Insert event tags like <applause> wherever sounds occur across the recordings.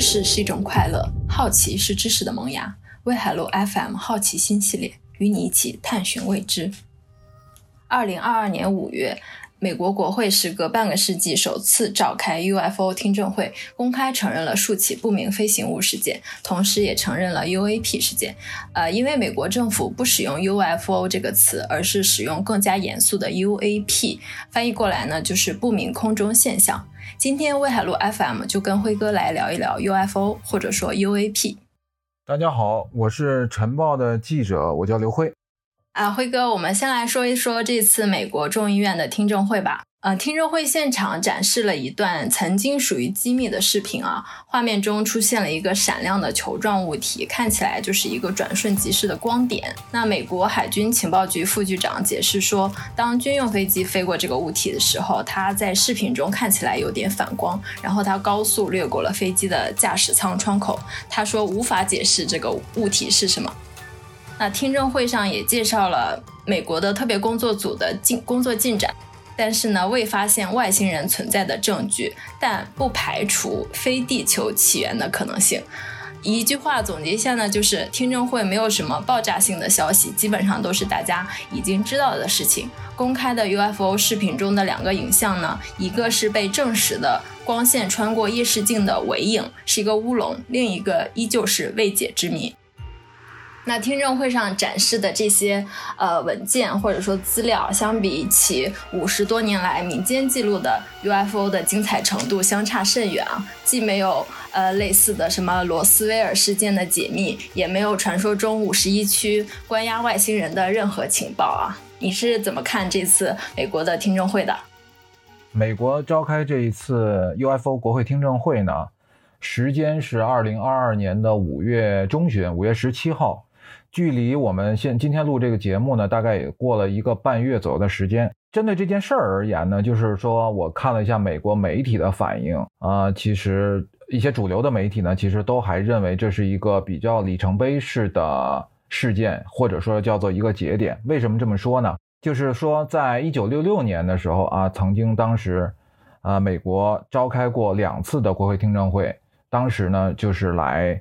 知识是一种快乐，好奇是知识的萌芽。威海路 FM 好奇心系列，与你一起探寻未知。二零二二年五月。美国国会时隔半个世纪首次召开 UFO 听证会，公开承认了数起不明飞行物事件，同时也承认了 UAP 事件。呃，因为美国政府不使用 UFO 这个词，而是使用更加严肃的 UAP，翻译过来呢就是不明空中现象。今天威海路 FM 就跟辉哥来聊一聊 UFO，或者说 UAP。大家好，我是晨报的记者，我叫刘辉。啊，辉哥，我们先来说一说这次美国众议院的听证会吧。呃，听证会现场展示了一段曾经属于机密的视频啊，画面中出现了一个闪亮的球状物体，看起来就是一个转瞬即逝的光点。那美国海军情报局副局长解释说，当军用飞机飞过这个物体的时候，它在视频中看起来有点反光，然后它高速掠过了飞机的驾驶舱窗口。他说无法解释这个物体是什么。那听证会上也介绍了美国的特别工作组的进工作进展，但是呢未发现外星人存在的证据，但不排除非地球起源的可能性。一句话总结一下呢，就是听证会没有什么爆炸性的消息，基本上都是大家已经知道的事情。公开的 UFO 视频中的两个影像呢，一个是被证实的光线穿过夜视镜的尾影，是一个乌龙；另一个依旧是未解之谜。那听证会上展示的这些呃文件或者说资料，相比起五十多年来民间记录的 UFO 的精彩程度相差甚远啊！既没有呃类似的什么罗斯威尔事件的解密，也没有传说中五十一区关押外星人的任何情报啊！你是怎么看这次美国的听证会的？美国召开这一次 UFO 国会听证会呢，时间是二零二二年的五月中旬，五月十七号。距离我们现今天录这个节目呢，大概也过了一个半月左右的时间。针对这件事儿而言呢，就是说我看了一下美国媒体的反应啊，其实一些主流的媒体呢，其实都还认为这是一个比较里程碑式的事件，或者说叫做一个节点。为什么这么说呢？就是说，在一九六六年的时候啊，曾经当时啊，美国召开过两次的国会听证会，当时呢，就是来。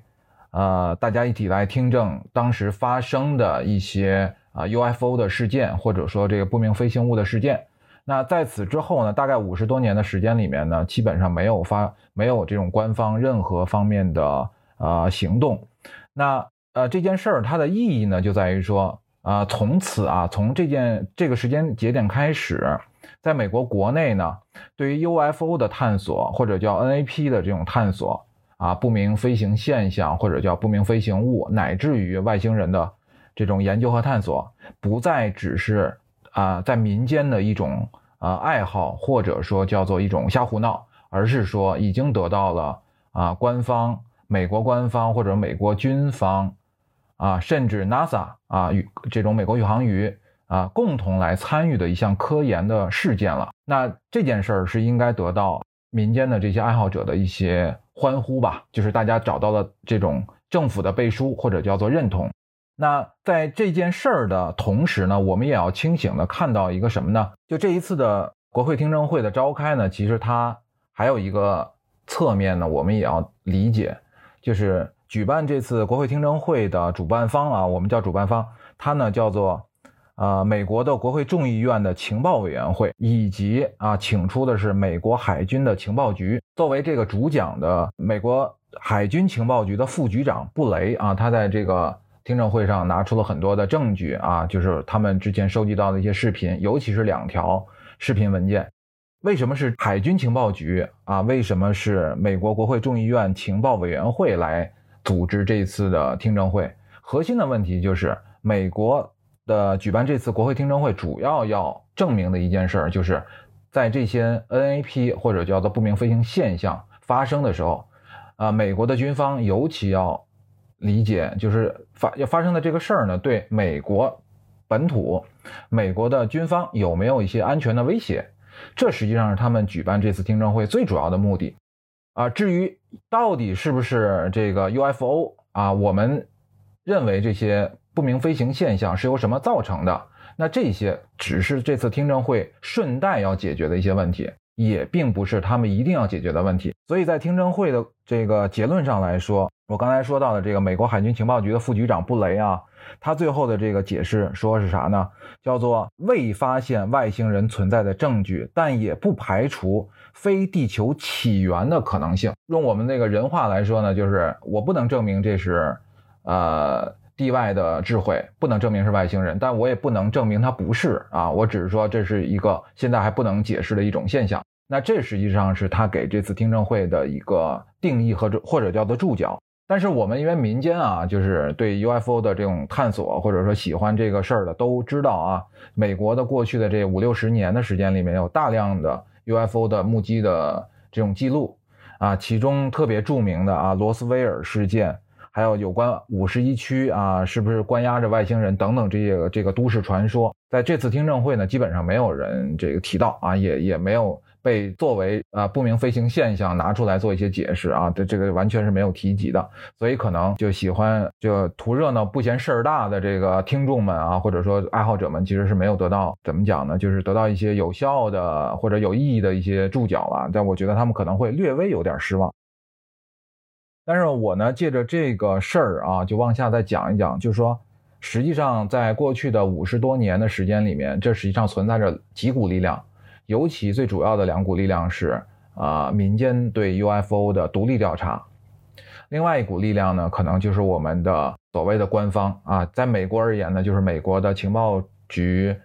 呃，大家一起来听证当时发生的一些啊 UFO 的事件，或者说这个不明飞行物的事件。那在此之后呢，大概五十多年的时间里面呢，基本上没有发没有这种官方任何方面的呃行动。那呃这件事儿它的意义呢，就在于说啊，从此啊，从这件这个时间节点开始，在美国国内呢，对于 UFO 的探索或者叫 NAP 的这种探索。啊，不明飞行现象或者叫不明飞行物，乃至于外星人的这种研究和探索，不再只是啊在民间的一种啊爱好，或者说叫做一种瞎胡闹，而是说已经得到了啊官方美国官方或者美国军方啊，甚至 NASA 啊与这种美国宇航局啊共同来参与的一项科研的事件了。那这件事儿是应该得到民间的这些爱好者的一些。欢呼吧，就是大家找到了这种政府的背书或者叫做认同。那在这件事儿的同时呢，我们也要清醒的看到一个什么呢？就这一次的国会听证会的召开呢，其实它还有一个侧面呢，我们也要理解，就是举办这次国会听证会的主办方啊，我们叫主办方，它呢叫做。呃，美国的国会众议院的情报委员会，以及啊，请出的是美国海军的情报局作为这个主讲的美国海军情报局的副局长布雷啊，他在这个听证会上拿出了很多的证据啊，就是他们之前收集到的一些视频，尤其是两条视频文件。为什么是海军情报局啊？为什么是美国国会众议院情报委员会来组织这次的听证会？核心的问题就是美国。的举办这次国会听证会，主要要证明的一件事儿，就是在这些 NAP 或者叫做不明飞行现象发生的时候，啊，美国的军方尤其要理解，就是发要发生的这个事儿呢，对美国本土、美国的军方有没有一些安全的威胁？这实际上是他们举办这次听证会最主要的目的。啊，至于到底是不是这个 UFO 啊，我们认为这些。不明飞行现象是由什么造成的？那这些只是这次听证会顺带要解决的一些问题。也并不是他们一定要解决的问题。所以在听证会的这个结论上来说，我刚才说到的这个美国海军情报局的副局长布雷啊，他最后的这个解释说是啥呢？叫做未发现外星人存在的证据，但也不排除非地球起源的可能性。用我们那个人话来说呢，就是我不能证明这是，呃。地外的智慧不能证明是外星人，但我也不能证明它不是啊。我只是说这是一个现在还不能解释的一种现象。那这实际上是他给这次听证会的一个定义和或者叫做注脚。但是我们因为民间啊，就是对 UFO 的这种探索或者说喜欢这个事儿的都知道啊，美国的过去的这五六十年的时间里面有大量的 UFO 的目击的这种记录啊，其中特别著名的啊罗斯威尔事件。还有有关五十一区啊，是不是关押着外星人等等这些这个都市传说，在这次听证会呢，基本上没有人这个提到啊，也也没有被作为啊不明飞行现象拿出来做一些解释啊，这这个完全是没有提及的。所以可能就喜欢就图热闹不嫌事儿大的这个听众们啊，或者说爱好者们，其实是没有得到怎么讲呢？就是得到一些有效的或者有意义的一些注脚了。但我觉得他们可能会略微有点失望。但是我呢，借着这个事儿啊，就往下再讲一讲，就是说，实际上在过去的五十多年的时间里面，这实际上存在着几股力量，尤其最主要的两股力量是啊，民间对 UFO 的独立调查，另外一股力量呢，可能就是我们的所谓的官方啊，在美国而言呢，就是美国的情报局。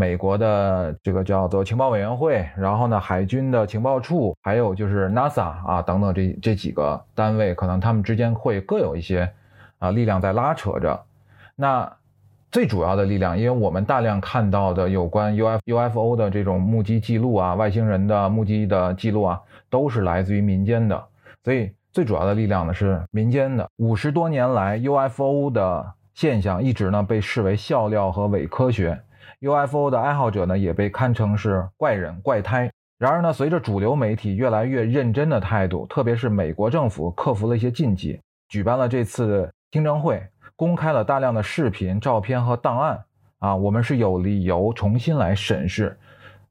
美国的这个叫做情报委员会，然后呢，海军的情报处，还有就是 NASA 啊等等这这几个单位，可能他们之间会各有一些啊力量在拉扯着。那最主要的力量，因为我们大量看到的有关 UF UFO 的这种目击记录啊，外星人的目击的记录啊，都是来自于民间的。所以最主要的力量呢是民间的。五十多年来，UFO 的现象一直呢被视为笑料和伪科学。UFO 的爱好者呢，也被看成是怪人、怪胎。然而呢，随着主流媒体越来越认真的态度，特别是美国政府克服了一些禁忌，举办了这次听证会，公开了大量的视频、照片和档案。啊，我们是有理由重新来审视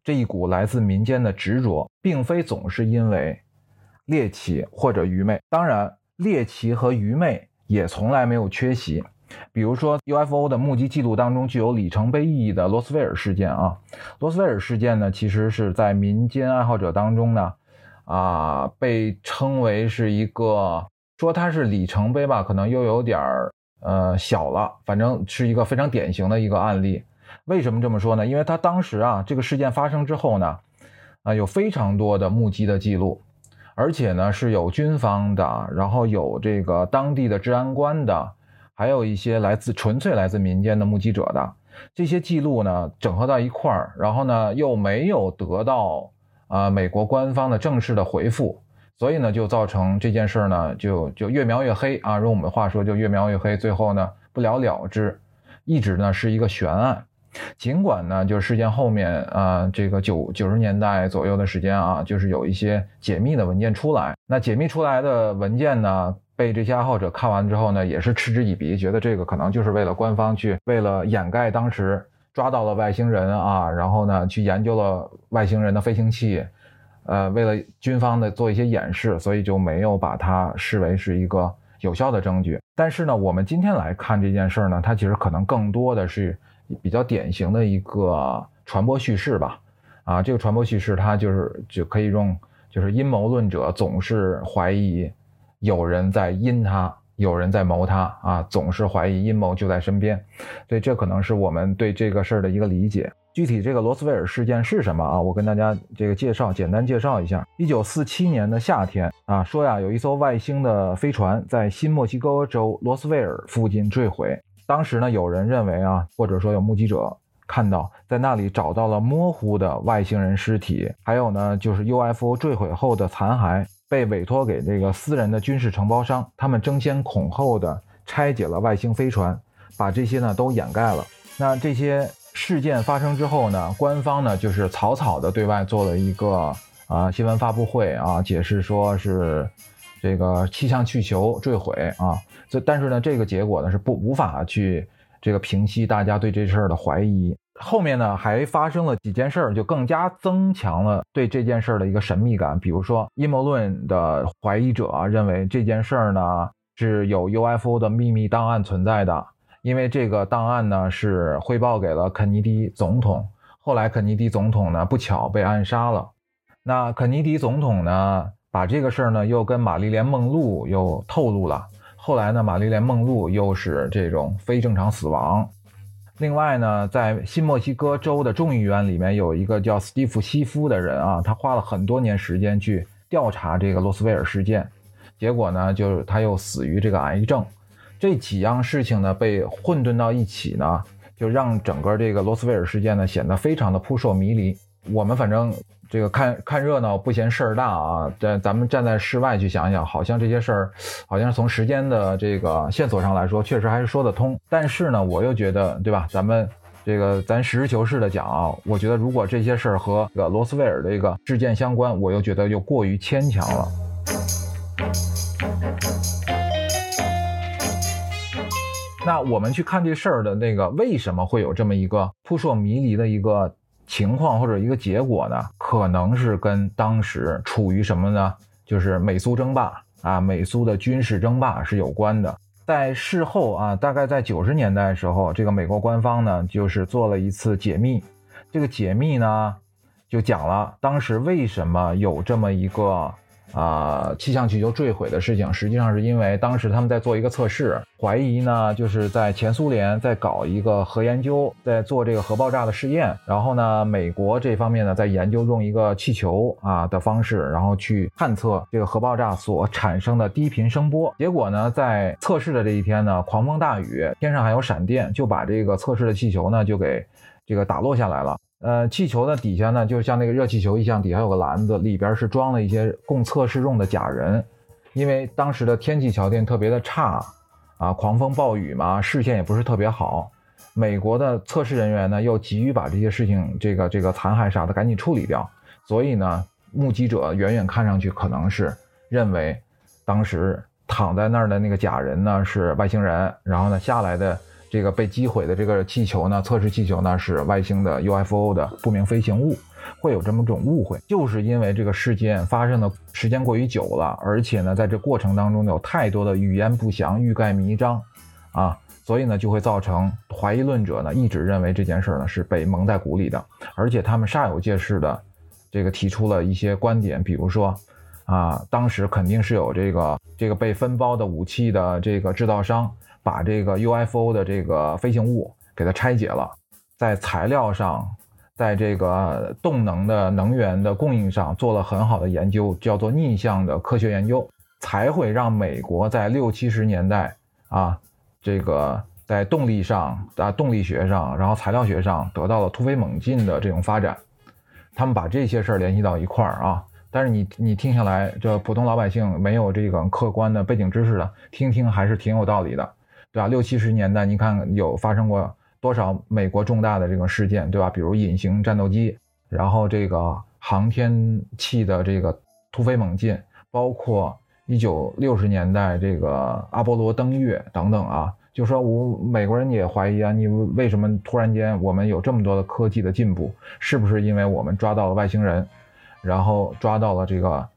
这一股来自民间的执着，并非总是因为猎奇或者愚昧。当然，猎奇和愚昧也从来没有缺席。比如说 UFO 的目击记录当中具有里程碑意义的罗斯威尔事件啊，罗斯威尔事件呢，其实是在民间爱好者当中呢，啊，被称为是一个说它是里程碑吧，可能又有点儿呃小了，反正是一个非常典型的一个案例。为什么这么说呢？因为他当时啊，这个事件发生之后呢，啊，有非常多的目击的记录，而且呢是有军方的，然后有这个当地的治安官的。还有一些来自纯粹来自民间的目击者的这些记录呢，整合到一块儿，然后呢又没有得到啊美国官方的正式的回复，所以呢就造成这件事儿呢就就越描越黑啊，用我们的话说就越描越黑，最后呢不了了之，一直呢是一个悬案。尽管呢就是事件后面啊这个九九十年代左右的时间啊，就是有一些解密的文件出来，那解密出来的文件呢。被这些爱好者看完之后呢，也是嗤之以鼻，觉得这个可能就是为了官方去为了掩盖当时抓到了外星人啊，然后呢去研究了外星人的飞行器，呃，为了军方的做一些掩饰，所以就没有把它视为是一个有效的证据。但是呢，我们今天来看这件事呢，它其实可能更多的是比较典型的一个传播叙事吧。啊，这个传播叙事它就是就可以用，就是阴谋论者总是怀疑。有人在阴他，有人在谋他啊，总是怀疑阴谋就在身边，所以这可能是我们对这个事儿的一个理解。具体这个罗斯威尔事件是什么啊？我跟大家这个介绍，简单介绍一下。一九四七年的夏天啊，说呀，有一艘外星的飞船在新墨西哥州罗斯威尔附近坠毁。当时呢，有人认为啊，或者说有目击者看到在那里找到了模糊的外星人尸体，还有呢，就是 UFO 坠毁后的残骸。被委托给这个私人的军事承包商，他们争先恐后的拆解了外星飞船，把这些呢都掩盖了。那这些事件发生之后呢，官方呢就是草草的对外做了一个啊新闻发布会啊，解释说是这个气象气球坠毁啊。这但是呢，这个结果呢是不无法去这个平息大家对这事儿的怀疑。后面呢还发生了几件事儿，就更加增强了对这件事儿的一个神秘感。比如说，阴谋论的怀疑者认为这件事儿呢是有 UFO 的秘密档案存在的，因为这个档案呢是汇报给了肯尼迪总统。后来肯尼迪总统呢不巧被暗杀了，那肯尼迪总统呢把这个事儿呢又跟玛丽莲梦露又透露了。后来呢，玛丽莲梦露又是这种非正常死亡。另外呢，在新墨西哥州的众议院里面有一个叫斯蒂夫·西夫的人啊，他花了很多年时间去调查这个罗斯威尔事件，结果呢，就是他又死于这个癌症。这几样事情呢被混沌到一起呢，就让整个这个罗斯威尔事件呢显得非常的扑朔迷离。我们反正。这个看看热闹不嫌事儿大啊！这咱们站在室外去想想，好像这些事儿，好像从时间的这个线索上来说，确实还是说得通。但是呢，我又觉得，对吧？咱们这个咱实事求是的讲啊，我觉得如果这些事儿和这个罗斯威尔这个事件相关，我又觉得又过于牵强了。那我们去看这事儿的那个为什么会有这么一个扑朔迷离的一个？情况或者一个结果呢，可能是跟当时处于什么呢？就是美苏争霸啊，美苏的军事争霸是有关的。在事后啊，大概在九十年代的时候，这个美国官方呢，就是做了一次解密。这个解密呢，就讲了当时为什么有这么一个。啊，气象气球坠毁的事情，实际上是因为当时他们在做一个测试，怀疑呢就是在前苏联在搞一个核研究，在做这个核爆炸的试验。然后呢，美国这方面呢在研究用一个气球啊的方式，然后去探测这个核爆炸所产生的低频声波。结果呢，在测试的这一天呢，狂风大雨，天上还有闪电，就把这个测试的气球呢就给这个打落下来了。呃，气球的底下呢，就像那个热气球一样，底下有个篮子，里边是装了一些供测试用的假人。因为当时的天气条件特别的差，啊，狂风暴雨嘛，视线也不是特别好。美国的测试人员呢，又急于把这些事情，这个这个残骸啥的赶紧处理掉。所以呢，目击者远远看上去可能是认为，当时躺在那儿的那个假人呢是外星人，然后呢下来的。这个被击毁的这个气球呢，测试气球呢是外星的 UFO 的不明飞行物，会有这么种误会，就是因为这个事件发生的时间过于久了，而且呢，在这过程当中有太多的语言不详、欲盖弥彰，啊，所以呢，就会造成怀疑论者呢一直认为这件事呢是被蒙在鼓里的，而且他们煞有介事的这个提出了一些观点，比如说，啊，当时肯定是有这个这个被分包的武器的这个制造商。把这个 UFO 的这个飞行物给它拆解了，在材料上，在这个动能的能源的供应上做了很好的研究，叫做逆向的科学研究，才会让美国在六七十年代啊，这个在动力上啊动力学上，然后材料学上得到了突飞猛进的这种发展。他们把这些事儿联系到一块儿啊，但是你你听下来，这普通老百姓没有这个客观的背景知识的，听听还是挺有道理的。对吧？六七十年代，你看有发生过多少美国重大的这个事件，对吧？比如隐形战斗机，然后这个航天器的这个突飞猛进，包括一九六十年代这个阿波罗登月等等啊。就说我美国人也怀疑啊，你为什么突然间我们有这么多的科技的进步？是不是因为我们抓到了外星人，然后抓到了这个？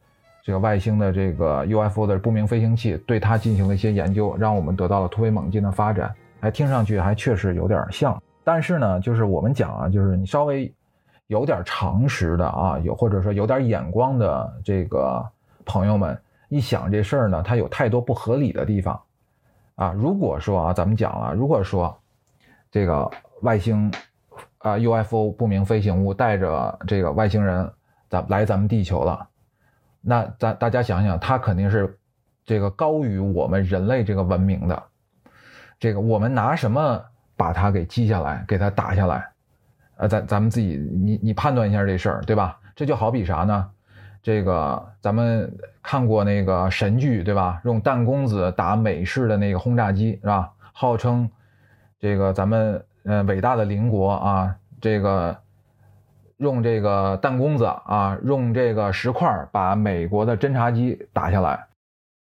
这个外星的这个 UFO 的不明飞行器，对它进行了一些研究，让我们得到了突飞猛进的发展。还听上去还确实有点像，但是呢，就是我们讲啊，就是你稍微有点常识的啊，有或者说有点眼光的这个朋友们，一想这事儿呢，它有太多不合理的地方啊。如果说啊，咱们讲了，如果说这个外星啊 UFO 不明飞行物带着这个外星人咱来咱们地球了。那咱大家想想，它肯定是这个高于我们人类这个文明的。这个我们拿什么把它给击下来，给它打下来？呃，咱咱们自己，你你判断一下这事儿，对吧？这就好比啥呢？这个咱们看过那个神剧，对吧？用弹弓子打美式的那个轰炸机，是吧？号称这个咱们呃伟大的邻国啊，这个。用这个弹弓子啊，用这个石块把美国的侦察机打下来，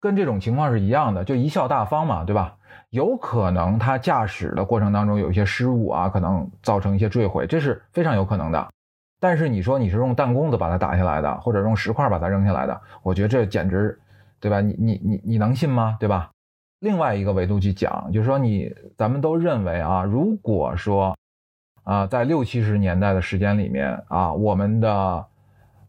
跟这种情况是一样的，就贻笑大方嘛，对吧？有可能他驾驶的过程当中有一些失误啊，可能造成一些坠毁，这是非常有可能的。但是你说你是用弹弓子把它打下来的，或者用石块把它扔下来的，我觉得这简直，对吧？你你你你能信吗？对吧？另外一个维度去讲，就是说你咱们都认为啊，如果说啊，在六七十年代的时间里面啊，我们的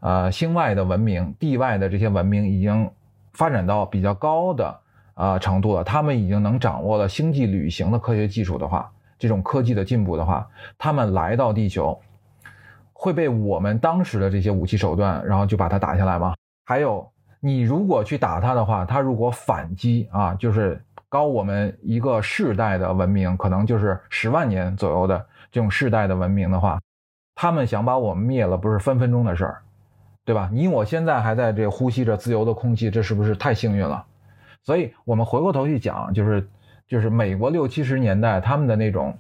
呃星外的文明、地外的这些文明已经发展到比较高的。啊，程度了，他们已经能掌握了星际旅行的科学技术的话，这种科技的进步的话，他们来到地球，会被我们当时的这些武器手段，然后就把它打下来吗？还有，你如果去打它的话，它如果反击啊，就是高我们一个世代的文明，可能就是十万年左右的这种世代的文明的话，他们想把我们灭了，不是分分钟的事儿，对吧？你我现在还在这呼吸着自由的空气，这是不是太幸运了？所以，我们回过头去讲，就是，就是美国六七十年代他们的那种，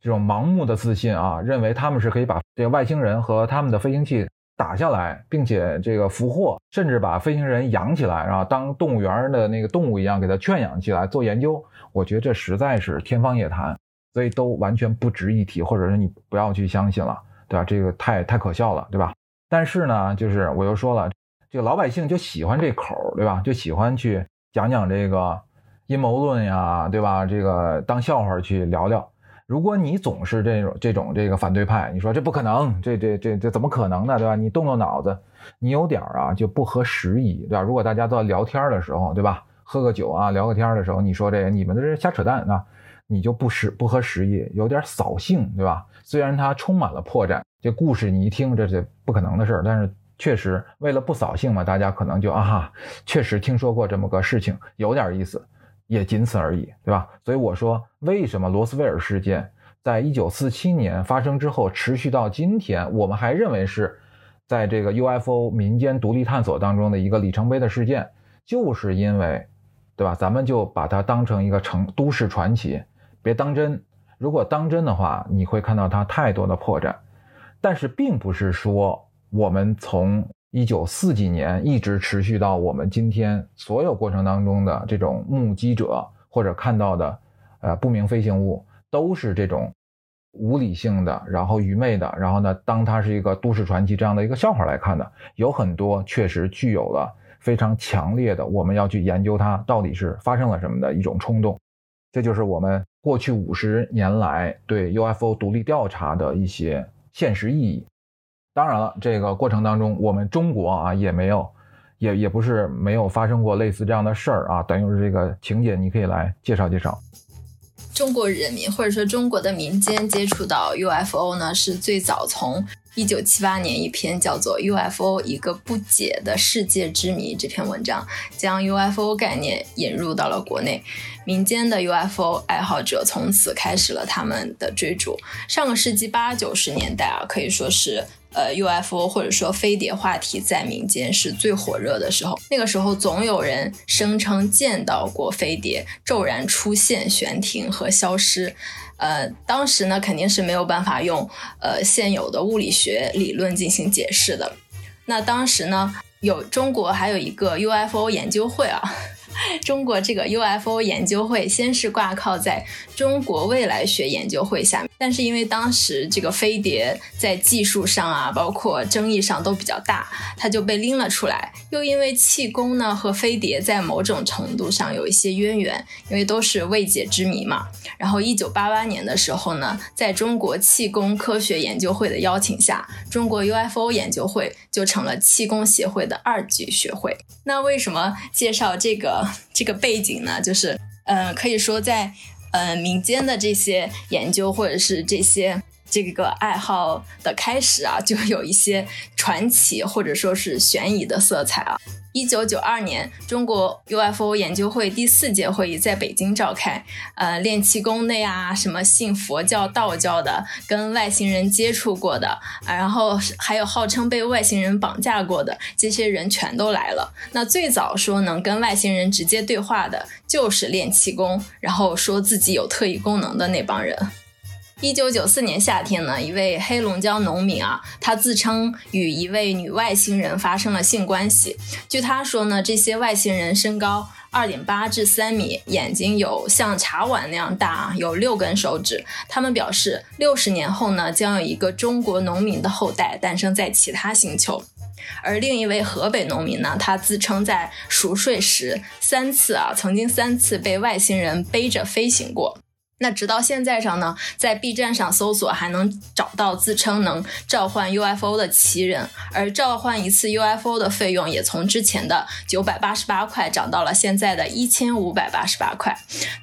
这种盲目的自信啊，认为他们是可以把这个外星人和他们的飞行器打下来，并且这个俘获，甚至把飞行人养起来，然后当动物园的那个动物一样给它圈养起来做研究。我觉得这实在是天方夜谭，所以都完全不值一提，或者是你不要去相信了，对吧？这个太太可笑了，对吧？但是呢，就是我又说了，这个老百姓就喜欢这口，对吧？就喜欢去。讲讲这个阴谋论呀，对吧？这个当笑话去聊聊。如果你总是这种这种这个反对派，你说这不可能，这这这这怎么可能呢？对吧？你动动脑子，你有点儿啊就不合时宜，对吧？如果大家都在聊天的时候，对吧？喝个酒啊，聊个天的时候，你说这你们这是瞎扯淡啊，你就不时不合时宜，有点扫兴，对吧？虽然它充满了破绽，这故事你一听，这是不可能的事儿，但是。确实，为了不扫兴嘛，大家可能就啊哈，确实听说过这么个事情，有点意思，也仅此而已，对吧？所以我说，为什么罗斯威尔事件在一九四七年发生之后，持续到今天，我们还认为是在这个 UFO 民间独立探索当中的一个里程碑的事件，就是因为，对吧？咱们就把它当成一个城都市传奇，别当真。如果当真的话，你会看到它太多的破绽，但是并不是说。我们从一九四几年一直持续到我们今天，所有过程当中的这种目击者或者看到的，呃，不明飞行物都是这种无理性的，然后愚昧的，然后呢，当它是一个都市传奇这样的一个笑话来看的，有很多确实具有了非常强烈的我们要去研究它到底是发生了什么的一种冲动。这就是我们过去五十年来对 UFO 独立调查的一些现实意义。当然了，这个过程当中，我们中国啊也没有，也也不是没有发生过类似这样的事儿啊。等于是这个情节，你可以来介绍介绍。中国人民或者说中国的民间接触到 UFO 呢，是最早从一九七八年一篇叫做《UFO 一个不解的世界之谜》这篇文章，将 UFO 概念引入到了国内，民间的 UFO 爱好者从此开始了他们的追逐。上个世纪八九十年代啊，可以说是。呃，UFO 或者说飞碟话题在民间是最火热的时候。那个时候，总有人声称见到过飞碟骤然出现、悬停和消失。呃，当时呢，肯定是没有办法用呃现有的物理学理论进行解释的。那当时呢，有中国还有一个 UFO 研究会啊。<laughs> 中国这个 UFO 研究会先是挂靠在中国未来学研究会下面，但是因为当时这个飞碟在技术上啊，包括争议上都比较大，它就被拎了出来。又因为气功呢和飞碟在某种程度上有一些渊源，因为都是未解之谜嘛。然后一九八八年的时候呢，在中国气功科学研究会的邀请下，中国 UFO 研究会就成了气功协会的二级学会。那为什么介绍这个？这个背景呢，就是，呃，可以说在，嗯，民间的这些研究或者是这些这个爱好的开始啊，<laughs> 就有一些传奇或者说是悬疑的色彩啊。一九九二年，中国 UFO 研究会第四届会议在北京召开。呃，练气功的呀，什么信佛教、道教的，跟外星人接触过的，啊然后还有号称被外星人绑架过的，这些人全都来了。那最早说能跟外星人直接对话的，就是练气功，然后说自己有特异功能的那帮人。一九九四年夏天呢，一位黑龙江农民啊，他自称与一位女外星人发生了性关系。据他说呢，这些外星人身高二点八至三米，眼睛有像茶碗那样大，有六根手指。他们表示，六十年后呢，将有一个中国农民的后代诞生在其他星球。而另一位河北农民呢，他自称在熟睡时三次啊，曾经三次被外星人背着飞行过。那直到现在上呢，在 B 站上搜索还能找到自称能召唤 UFO 的奇人，而召唤一次 UFO 的费用也从之前的九百八十八块涨到了现在的一千五百八十八块。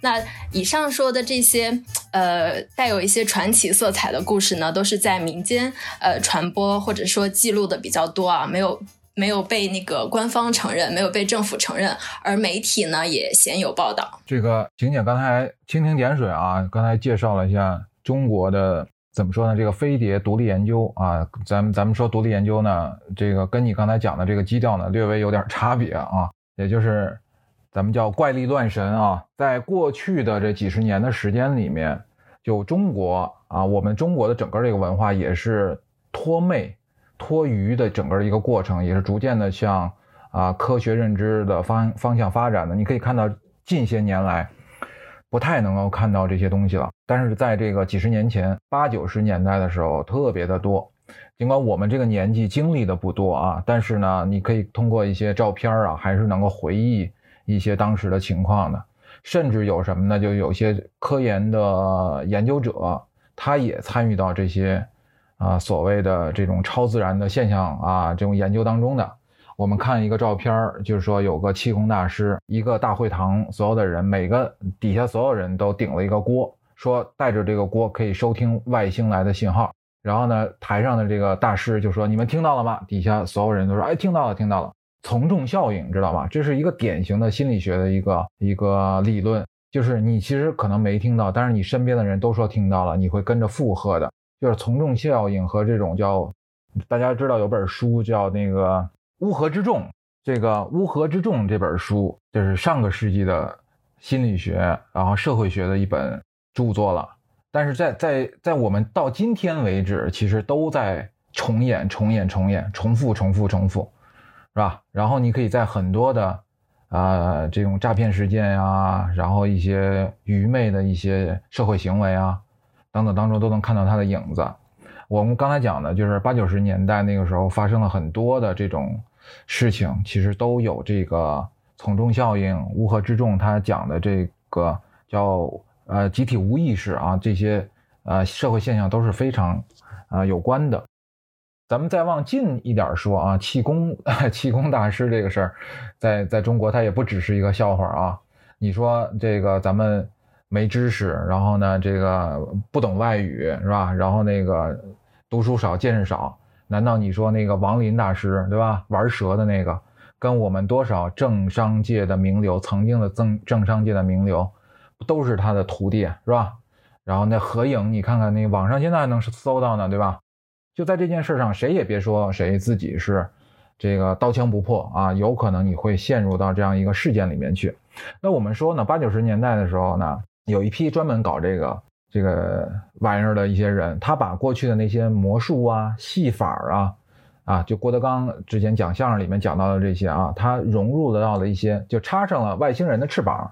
那以上说的这些，呃，带有一些传奇色彩的故事呢，都是在民间呃传播或者说记录的比较多啊，没有。没有被那个官方承认，没有被政府承认，而媒体呢也鲜有报道。这个景姐刚才蜻蜓点水啊，刚才介绍了一下中国的怎么说呢？这个飞碟独立研究啊，咱们咱们说独立研究呢，这个跟你刚才讲的这个基调呢略微有点差别啊，也就是咱们叫怪力乱神啊。在过去的这几十年的时间里面，就中国啊，我们中国的整个这个文化也是脱魅。脱鱼的整个一个过程，也是逐渐的向啊科学认知的方方向发展的。你可以看到近些年来不太能够看到这些东西了，但是在这个几十年前八九十年代的时候特别的多。尽管我们这个年纪经历的不多啊，但是呢，你可以通过一些照片啊，还是能够回忆一些当时的情况的。甚至有什么呢？就有些科研的研究者，他也参与到这些。啊，所谓的这种超自然的现象啊，这种研究当中的，我们看一个照片就是说有个气功大师，一个大会堂，所有的人，每个底下所有人都顶了一个锅，说带着这个锅可以收听外星来的信号。然后呢，台上的这个大师就说：“你们听到了吗？”底下所有人都说：“哎，听到了，听到了。”从众效应，知道吗？这是一个典型的心理学的一个一个理论，就是你其实可能没听到，但是你身边的人都说听到了，你会跟着附和的。就是从众效应和这种叫，大家知道有本书叫那个《乌合之众》，这个《乌合之众》这本书就是上个世纪的心理学，然后社会学的一本著作了。但是在在在我们到今天为止，其实都在重演、重演、重演、重复、重复、重复，是吧？然后你可以在很多的啊这种诈骗事件呀，然后一些愚昧的一些社会行为啊。等等当中都能看到他的影子。我们刚才讲的就是八九十年代那个时候发生了很多的这种事情，其实都有这个从众效应、乌合之众。他讲的这个叫呃集体无意识啊，这些呃社会现象都是非常啊有关的。咱们再往近一点说啊，气功 <laughs> 气功大师这个事儿，在在中国它也不只是一个笑话啊。你说这个咱们。没知识，然后呢，这个不懂外语是吧？然后那个读书少，见识少。难道你说那个王林大师对吧？玩蛇的那个，跟我们多少政商界的名流，曾经的政政商界的名流，都是他的徒弟是吧？然后那合影，你看看那网上现在还能搜到呢，对吧？就在这件事上，谁也别说谁自己是这个刀枪不破啊，有可能你会陷入到这样一个事件里面去。那我们说呢，八九十年代的时候呢？有一批专门搞这个这个玩意儿的一些人，他把过去的那些魔术啊、戏法啊，啊，就郭德纲之前讲相声里面讲到的这些啊，他融入得到了一些，就插上了外星人的翅膀，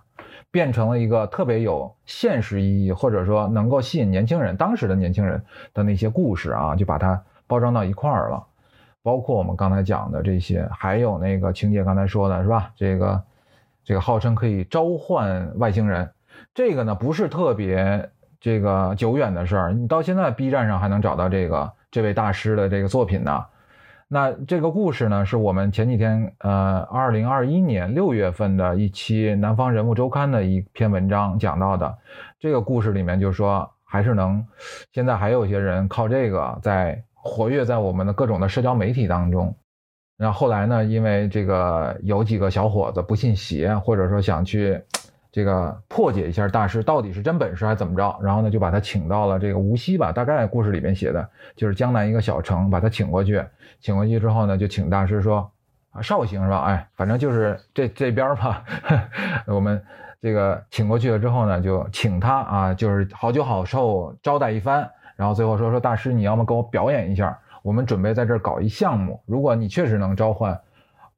变成了一个特别有现实意义，或者说能够吸引年轻人，当时的年轻人的那些故事啊，就把它包装到一块儿了。包括我们刚才讲的这些，还有那个情节刚才说的是吧？这个这个号称可以召唤外星人。这个呢不是特别这个久远的事儿，你到现在 B 站上还能找到这个这位大师的这个作品呢。那这个故事呢，是我们前几天呃，二零二一年六月份的一期《南方人物周刊》的一篇文章讲到的。这个故事里面就说，还是能现在还有一些人靠这个在活跃在我们的各种的社交媒体当中。然后后来呢，因为这个有几个小伙子不信邪，或者说想去。这个破解一下大师到底是真本事还是怎么着？然后呢，就把他请到了这个无锡吧。大概故事里面写的就是江南一个小城，把他请过去。请过去之后呢，就请大师说：“啊，绍兴是吧？哎，反正就是这这边吧。<laughs> 我们这个请过去了之后呢，就请他啊，就是好酒好寿招待一番，然后最后说说大师，你要么给我表演一下，我们准备在这搞一项目，如果你确实能召唤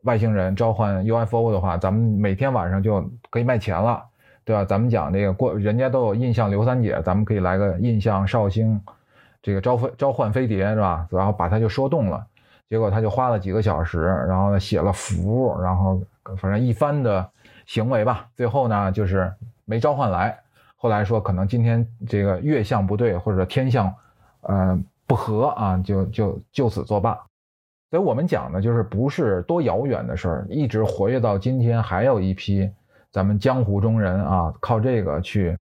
外星人、召唤 UFO 的话，咱们每天晚上就可以卖钱了，对吧？咱们讲这个过，人家都有印象刘三姐，咱们可以来个印象绍兴，这个召飞召唤飞碟是吧？然后把他就说动了，结果他就花了几个小时，然后呢写了符，然后反正一番的。行为吧，最后呢就是没召唤来。后来说可能今天这个月相不对，或者天象，呃不合啊，就就就此作罢。所以我们讲的就是不是多遥远的事儿，一直活跃到今天，还有一批咱们江湖中人啊，靠这个去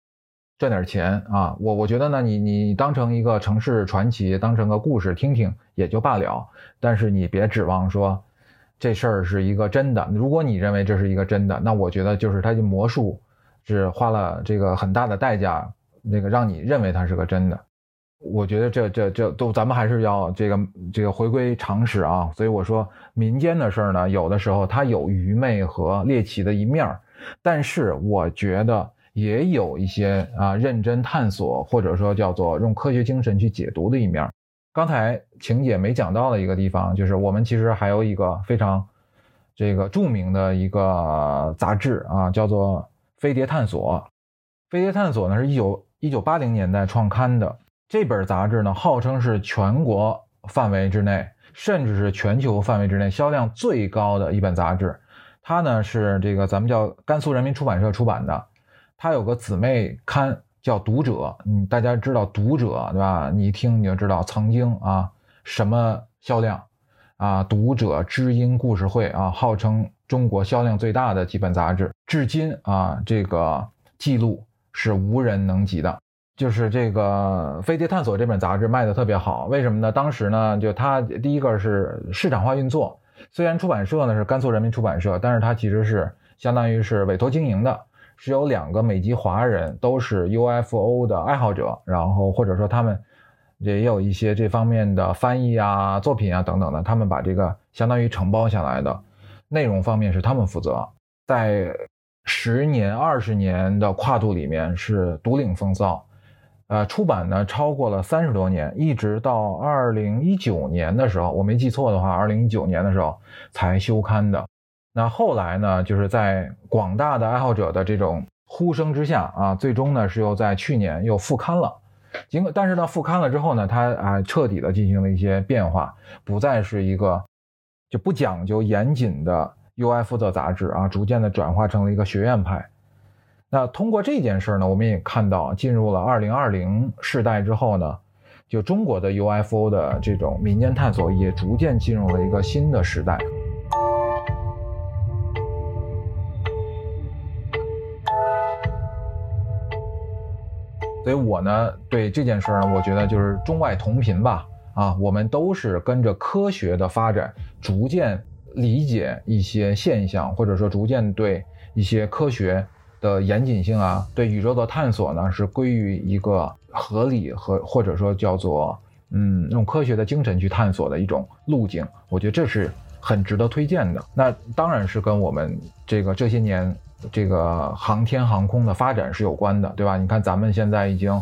赚点钱啊。我我觉得呢，你你当成一个城市传奇，当成个故事听听也就罢了，但是你别指望说。这事儿是一个真的。如果你认为这是一个真的，那我觉得就是他的魔术是花了这个很大的代价，那个让你认为它是个真的。我觉得这这这都咱们还是要这个这个回归常识啊。所以我说民间的事儿呢，有的时候它有愚昧和猎奇的一面儿，但是我觉得也有一些啊认真探索或者说叫做用科学精神去解读的一面。刚才晴姐没讲到的一个地方，就是我们其实还有一个非常这个著名的一个杂志啊，叫做《飞碟探索》。《飞碟探索》呢是一九一九八零年代创刊的这本杂志呢，号称是全国范围之内，甚至是全球范围之内销量最高的一本杂志。它呢是这个咱们叫甘肃人民出版社出版的，它有个姊妹刊。叫读者，嗯，大家知道读者对吧？你一听你就知道曾经啊什么销量啊，读者知音故事会啊，号称中国销量最大的几本杂志，至今啊这个记录是无人能及的。就是这个《飞碟探索》这本杂志卖的特别好，为什么呢？当时呢，就它第一个是市场化运作，虽然出版社呢是甘肃人民出版社，但是它其实是相当于是委托经营的。是有两个美籍华人，都是 UFO 的爱好者，然后或者说他们也有一些这方面的翻译啊、作品啊等等的，他们把这个相当于承包下来的内容方面是他们负责，在十年、二十年的跨度里面是独领风骚，呃，出版呢超过了三十多年，一直到二零一九年的时候，我没记错的话，二零一九年的时候才休刊的。那后来呢，就是在广大的爱好者的这种呼声之下啊，最终呢是又在去年又复刊了。尽管但是呢，复刊了之后呢，它啊彻底的进行了一些变化，不再是一个就不讲究严谨的 UFO 的杂志啊，逐渐的转化成了一个学院派。那通过这件事呢，我们也看到，进入了二零二零世代之后呢，就中国的 UFO 的这种民间探索也逐渐进入了一个新的时代。所以我呢，对这件事儿呢，我觉得就是中外同频吧。啊，我们都是跟着科学的发展，逐渐理解一些现象，或者说逐渐对一些科学的严谨性啊，对宇宙的探索呢，是归于一个合理和或者说叫做嗯，用科学的精神去探索的一种路径。我觉得这是很值得推荐的。那当然是跟我们这个这些年。这个航天航空的发展是有关的，对吧？你看咱们现在已经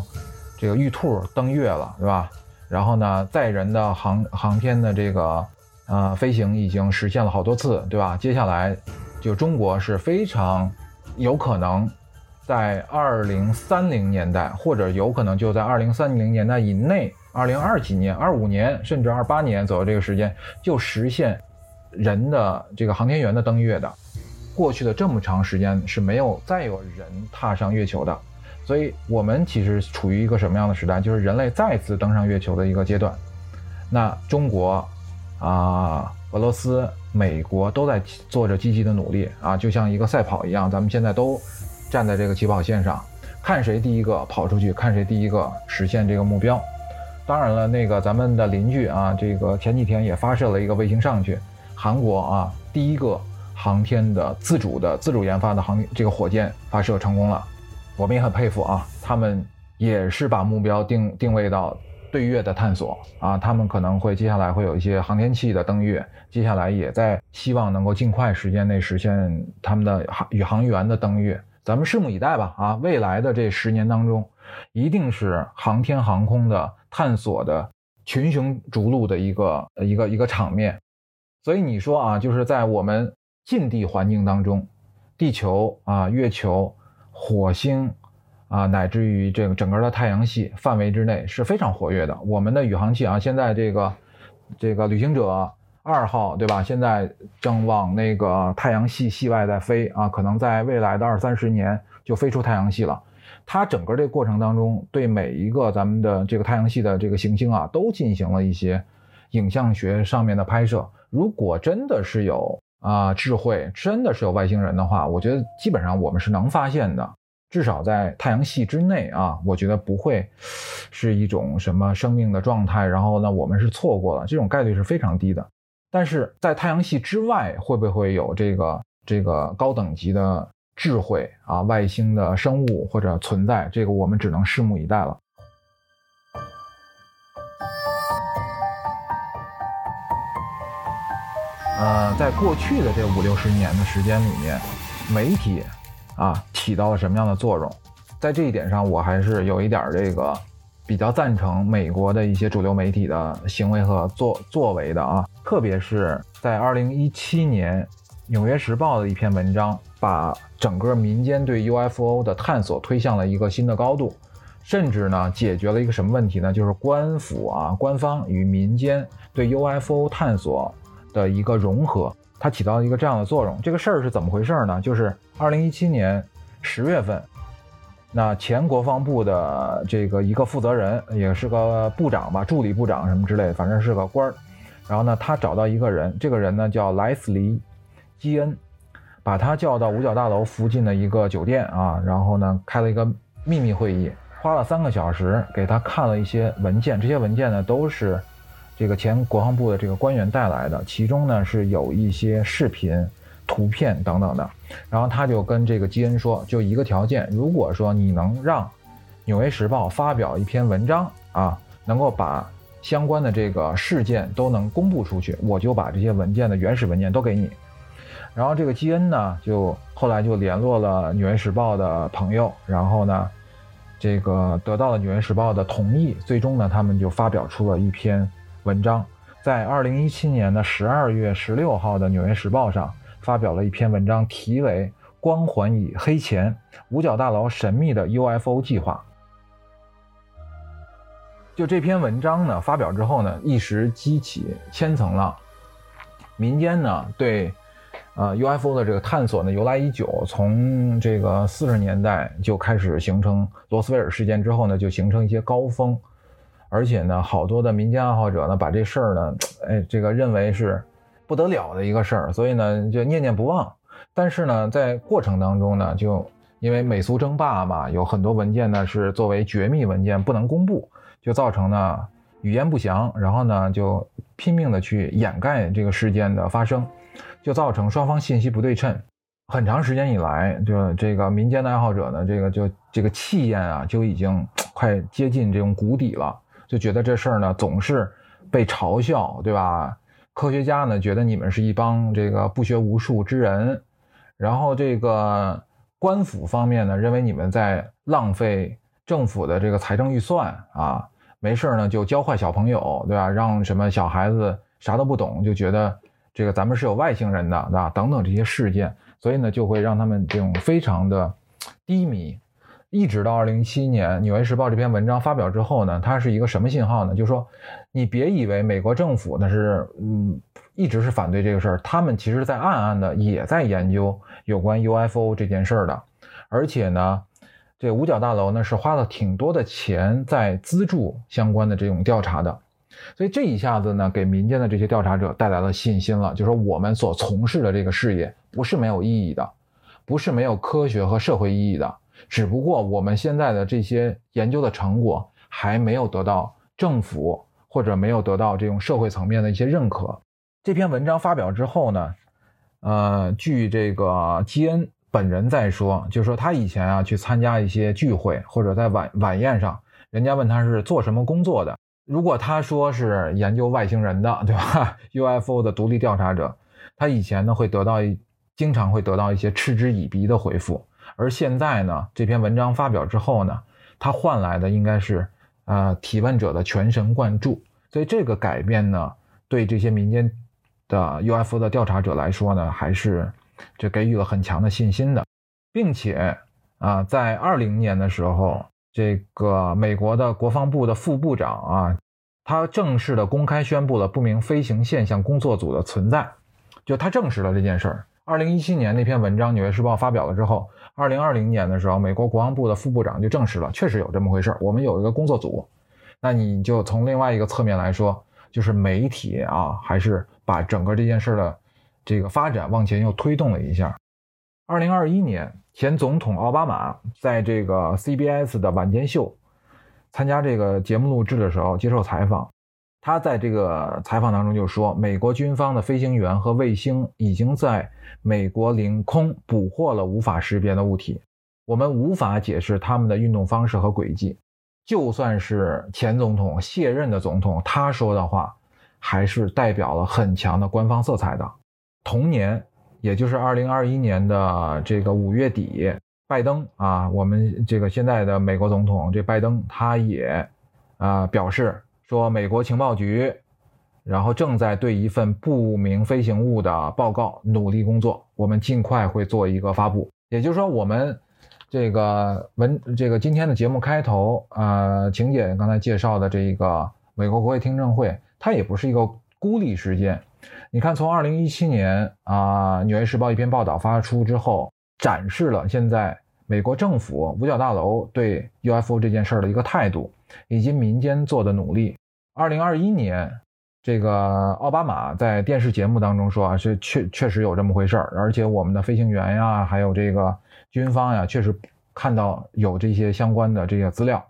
这个玉兔登月了，对吧？然后呢，载人的航航天的这个呃飞行已经实现了好多次，对吧？接下来就中国是非常有可能在二零三零年代，或者有可能就在二零三零年代以内，二零二几年、二五年甚至二八年左右这个时间就实现人的这个航天员的登月的。过去的这么长时间是没有再有人踏上月球的，所以我们其实处于一个什么样的时代？就是人类再次登上月球的一个阶段。那中国、啊俄罗斯、美国都在做着积极的努力啊，就像一个赛跑一样，咱们现在都站在这个起跑线上，看谁第一个跑出去，看谁第一个实现这个目标。当然了，那个咱们的邻居啊，这个前几天也发射了一个卫星上去，韩国啊，第一个。航天的自主的自主研发的航这个火箭发射成功了，我们也很佩服啊。他们也是把目标定定位到对月的探索啊，他们可能会接下来会有一些航天器的登月，接下来也在希望能够尽快时间内实现他们的航宇航员的登月。咱们拭目以待吧。啊，未来的这十年当中，一定是航天航空的探索的群雄逐鹿的一个一个一个场面。所以你说啊，就是在我们近地环境当中，地球啊、月球、火星啊，乃至于这个整个的太阳系范围之内是非常活跃的。我们的宇航器啊，现在这个这个旅行者二号，对吧？现在正往那个太阳系系外在飞啊，可能在未来的二三十年就飞出太阳系了。它整个这个过程当中，对每一个咱们的这个太阳系的这个行星啊，都进行了一些影像学上面的拍摄。如果真的是有啊智慧，真的是有外星人的话，我觉得基本上我们是能发现的。至少在太阳系之内啊，我觉得不会是一种什么生命的状态。然后呢，我们是错过了，这种概率是非常低的。但是在太阳系之外，会不会有这个这个高等级的智慧啊，外星的生物或者存在？这个我们只能拭目以待了。呃，在过去的这五六十年的时间里面，媒体啊起到了什么样的作用？在这一点上，我还是有一点这个比较赞成美国的一些主流媒体的行为和作作为的啊。特别是在二零一七年，《纽约时报》的一篇文章，把整个民间对 UFO 的探索推向了一个新的高度，甚至呢解决了一个什么问题呢？就是官府啊官方与民间对 UFO 探索。的一个融合，它起到一个这样的作用。这个事儿是怎么回事呢？就是二零一七年十月份，那前国防部的这个一个负责人，也是个部长吧，助理部长什么之类的，反正是个官儿。然后呢，他找到一个人，这个人呢叫莱斯利·基恩，把他叫到五角大楼附近的一个酒店啊，然后呢开了一个秘密会议，花了三个小时给他看了一些文件，这些文件呢都是。这个前国防部的这个官员带来的，其中呢是有一些视频、图片等等的。然后他就跟这个基恩说，就一个条件，如果说你能让《纽约时报》发表一篇文章啊，能够把相关的这个事件都能公布出去，我就把这些文件的原始文件都给你。然后这个基恩呢，就后来就联络了《纽约时报》的朋友，然后呢，这个得到了《纽约时报》的同意，最终呢，他们就发表出了一篇。文章在二零一七年的十二月十六号的《纽约时报》上发表了一篇文章，题为《光环与黑钱：五角大楼神秘的 UFO 计划》。就这篇文章呢，发表之后呢，一时激起千层浪。民间呢，对呃 UFO 的这个探索呢，由来已久。从这个四十年代就开始形成罗斯威尔事件之后呢，就形成一些高峰。而且呢，好多的民间爱好者呢，把这事儿呢，<tsk> 哎，这个认为是不得了的一个事儿，所以呢，就念念不忘。但是呢，在过程当中呢，就因为美苏争霸嘛，有很多文件呢是作为绝密文件不能公布，就造成呢语言不详，然后呢就拼命的去掩盖这个事件的发生，就造成双方信息不对称。很长时间以来，就这个民间的爱好者呢，这个就这个气焰啊，就已经快接近这种谷底了。就觉得这事儿呢总是被嘲笑，对吧？科学家呢觉得你们是一帮这个不学无术之人，然后这个官府方面呢认为你们在浪费政府的这个财政预算啊，没事呢就教坏小朋友，对吧？让什么小孩子啥都不懂，就觉得这个咱们是有外星人的，对吧？等等这些事件，所以呢就会让他们这种非常的低迷。一直到二零一七年《纽约时报》这篇文章发表之后呢，它是一个什么信号呢？就是说，你别以为美国政府那是嗯一直是反对这个事儿，他们其实在暗暗的也在研究有关 UFO 这件事儿的，而且呢，这五角大楼呢是花了挺多的钱在资助相关的这种调查的，所以这一下子呢，给民间的这些调查者带来了信心了，就说我们所从事的这个事业不是没有意义的，不是没有科学和社会意义的。只不过我们现在的这些研究的成果还没有得到政府或者没有得到这种社会层面的一些认可。这篇文章发表之后呢，呃，据这个基恩本人在说，就是说他以前啊去参加一些聚会或者在晚晚宴上，人家问他是做什么工作的，如果他说是研究外星人的，对吧？UFO 的独立调查者，他以前呢会得到一经常会得到一些嗤之以鼻的回复。而现在呢，这篇文章发表之后呢，它换来的应该是呃提问者的全神贯注。所以这个改变呢，对这些民间的 UFO 的调查者来说呢，还是这给予了很强的信心的，并且啊，在二零年的时候，这个美国的国防部的副部长啊，他正式的公开宣布了不明飞行现象工作组的存在，就他证实了这件事儿。二零一七年那篇文章《纽约时报》发表了之后，二零二零年的时候，美国国防部的副部长就证实了，确实有这么回事。我们有一个工作组。那你就从另外一个侧面来说，就是媒体啊，还是把整个这件事的这个发展往前又推动了一下。二零二一年，前总统奥巴马在这个 CBS 的晚间秀参加这个节目录制的时候接受采访，他在这个采访当中就说，美国军方的飞行员和卫星已经在美国领空捕获了无法识别的物体，我们无法解释他们的运动方式和轨迹。就算是前总统卸任的总统，他说的话还是代表了很强的官方色彩的。同年，也就是二零二一年的这个五月底，拜登啊，我们这个现在的美国总统这拜登，他也啊表示说，美国情报局然后正在对一份不明飞行物的报告努力工作，我们尽快会做一个发布。也就是说，我们。这个文，这个今天的节目开头，呃，晴姐刚才介绍的这一个美国国会听证会，它也不是一个孤立事件。你看，从二零一七年啊，《纽约时报》一篇报道发出之后，展示了现在美国政府五角大楼对 UFO 这件事儿的一个态度，以及民间做的努力。二零二一年，这个奥巴马在电视节目当中说啊，是确确实有这么回事儿，而且我们的飞行员呀，还有这个。军方呀，确实看到有这些相关的这些资料，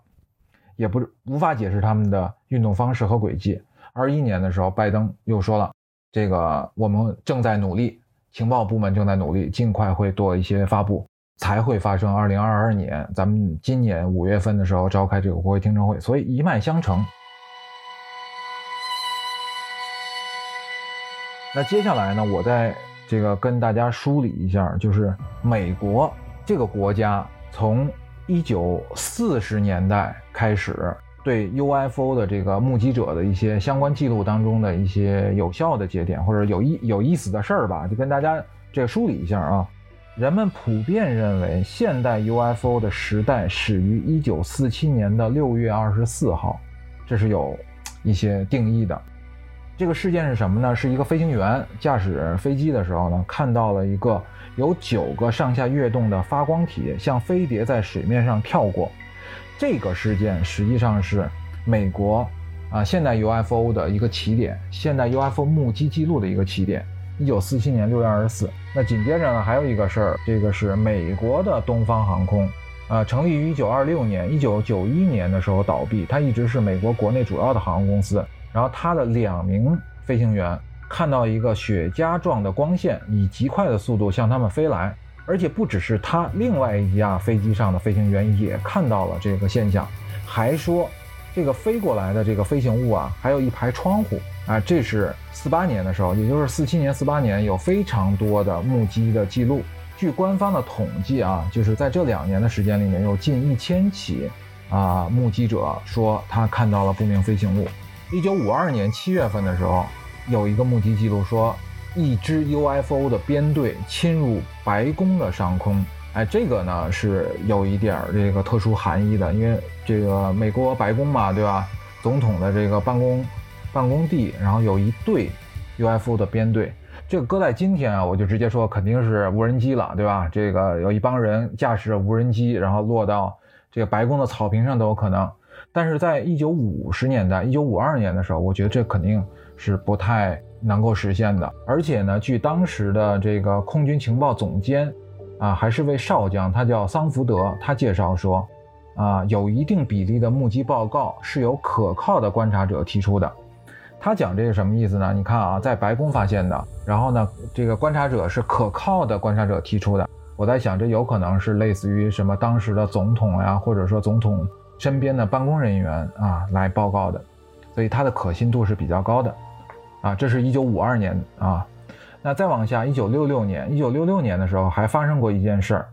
也不无法解释他们的运动方式和轨迹。二一年的时候，拜登又说了，这个我们正在努力，情报部门正在努力，尽快会做一些发布，才会发生二零二二年咱们今年五月份的时候召开这个国会听证会。所以一脉相承。那接下来呢，我再这个跟大家梳理一下，就是美国。这个国家从一九四十年代开始，对 UFO 的这个目击者的一些相关记录当中的一些有效的节点或者有意有意思的事儿吧，就跟大家这个梳理一下啊。人们普遍认为，现代 UFO 的时代始于一九四七年的六月二十四号，这是有一些定义的。这个事件是什么呢？是一个飞行员驾驶飞机的时候呢，看到了一个。有九个上下跃动的发光体，像飞碟在水面上跳过。这个事件实际上是美国啊现代 UFO 的一个起点，现代 UFO 目击记录的一个起点。一九四七年六月二十四。那紧接着呢，还有一个事儿，这个是美国的东方航空，啊，成立于一九二六年，一九九一年的时候倒闭。它一直是美国国内主要的航空公司。然后他的两名飞行员。看到一个雪茄状的光线以极快的速度向他们飞来，而且不只是他，另外一架飞机上的飞行员也看到了这个现象，还说这个飞过来的这个飞行物啊，还有一排窗户啊。这是四八年的时候，也就是四七年、四八年有非常多的目击的记录。据官方的统计啊，就是在这两年的时间里面，有近一千起啊目击者说他看到了不明飞行物。一九五二年七月份的时候。有一个目击记录说，一支 UFO 的编队侵入白宫的上空。哎，这个呢是有一点儿这个特殊含义的，因为这个美国白宫嘛，对吧？总统的这个办公办公地，然后有一队 UFO 的编队。这个搁在今天啊，我就直接说肯定是无人机了，对吧？这个有一帮人驾驶着无人机，然后落到这个白宫的草坪上都有可能。但是在一九五十年代，一九五二年的时候，我觉得这肯定。是不太能够实现的，而且呢，据当时的这个空军情报总监，啊，还是位少将，他叫桑福德，他介绍说，啊，有一定比例的目击报告是由可靠的观察者提出的。他讲这是什么意思呢？你看啊，在白宫发现的，然后呢，这个观察者是可靠的观察者提出的。我在想，这有可能是类似于什么当时的总统呀，或者说总统身边的办公人员啊来报告的，所以它的可信度是比较高的。啊，这是一九五二年啊，那再往下，一九六六年，一九六六年的时候还发生过一件事儿，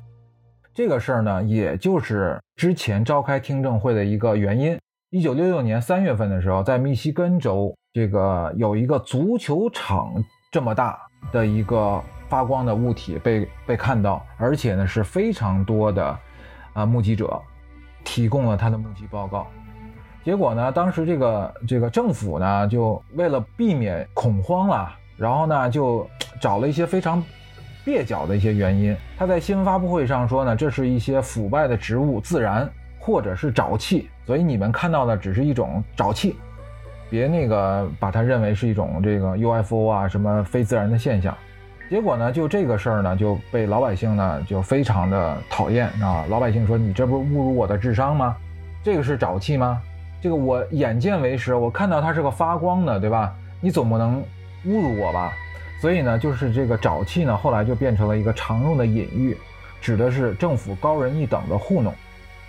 这个事儿呢，也就是之前召开听证会的一个原因。一九六六年三月份的时候，在密西根州，这个有一个足球场这么大的一个发光的物体被被看到，而且呢是非常多的啊目击者提供了他的目击报告。结果呢，当时这个这个政府呢，就为了避免恐慌了，然后呢就找了一些非常蹩脚的一些原因。他在新闻发布会上说呢，这是一些腐败的植物自燃。或者是沼气，所以你们看到的只是一种沼气，别那个把它认为是一种这个 UFO 啊什么非自然的现象。结果呢，就这个事儿呢，就被老百姓呢就非常的讨厌啊。老百姓说：“你这不是侮辱我的智商吗？这个是沼气吗？这个我眼见为实，我看到它是个发光的，对吧？你总不能侮辱我吧？”所以呢，就是这个沼气呢，后来就变成了一个常用的隐喻，指的是政府高人一等的糊弄。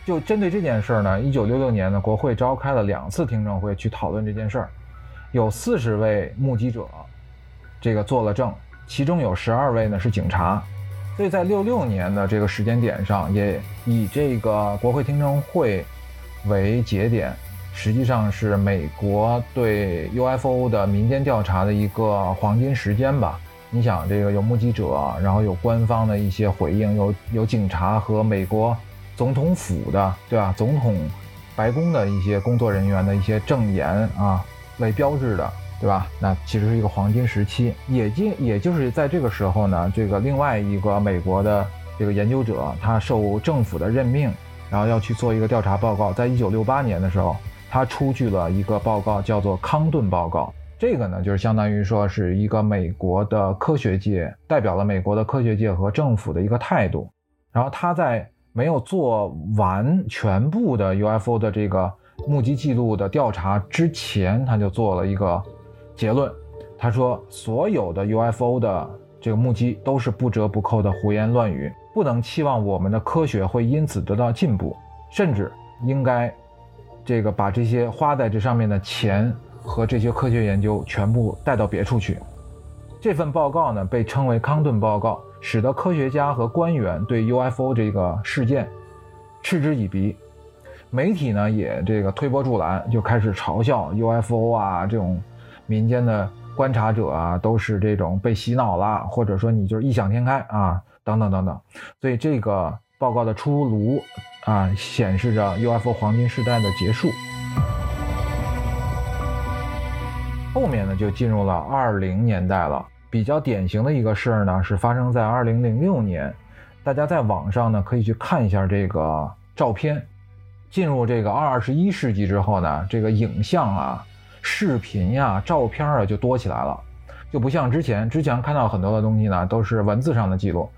就针对这件事儿呢，一九六六年呢，国会召开了两次听证会去讨论这件事儿，有四十位目击者，这个做了证，其中有十二位呢是警察，所以在六六年的这个时间点上，也以这个国会听证会为节点，实际上是美国对 UFO 的民间调查的一个黄金时间吧。你想，这个有目击者，然后有官方的一些回应，有有警察和美国。总统府的，对吧？总统白宫的一些工作人员的一些证言啊为标志的，对吧？那其实是一个黄金时期。也就也就是在这个时候呢，这个另外一个美国的这个研究者，他受政府的任命，然后要去做一个调查报告。在一九六八年的时候，他出具了一个报告，叫做康顿报告。这个呢，就是相当于说是一个美国的科学界代表了美国的科学界和政府的一个态度。然后他在。没有做完全部的 UFO 的这个目击记录的调查之前，他就做了一个结论。他说，所有的 UFO 的这个目击都是不折不扣的胡言乱语，不能期望我们的科学会因此得到进步，甚至应该这个把这些花在这上面的钱和这些科学研究全部带到别处去。这份报告呢，被称为康顿报告。使得科学家和官员对 UFO 这个事件嗤之以鼻，媒体呢也这个推波助澜，就开始嘲笑 UFO 啊这种民间的观察者啊都是这种被洗脑了，或者说你就是异想天开啊等等等等。所以这个报告的出炉啊，显示着 UFO 黄金时代的结束。后面呢就进入了二零年代了。比较典型的一个事儿呢，是发生在二零零六年。大家在网上呢可以去看一下这个照片。进入这个二十一世纪之后呢，这个影像啊、视频呀、照片啊就多起来了，就不像之前。之前看到很多的东西呢都是文字上的记录，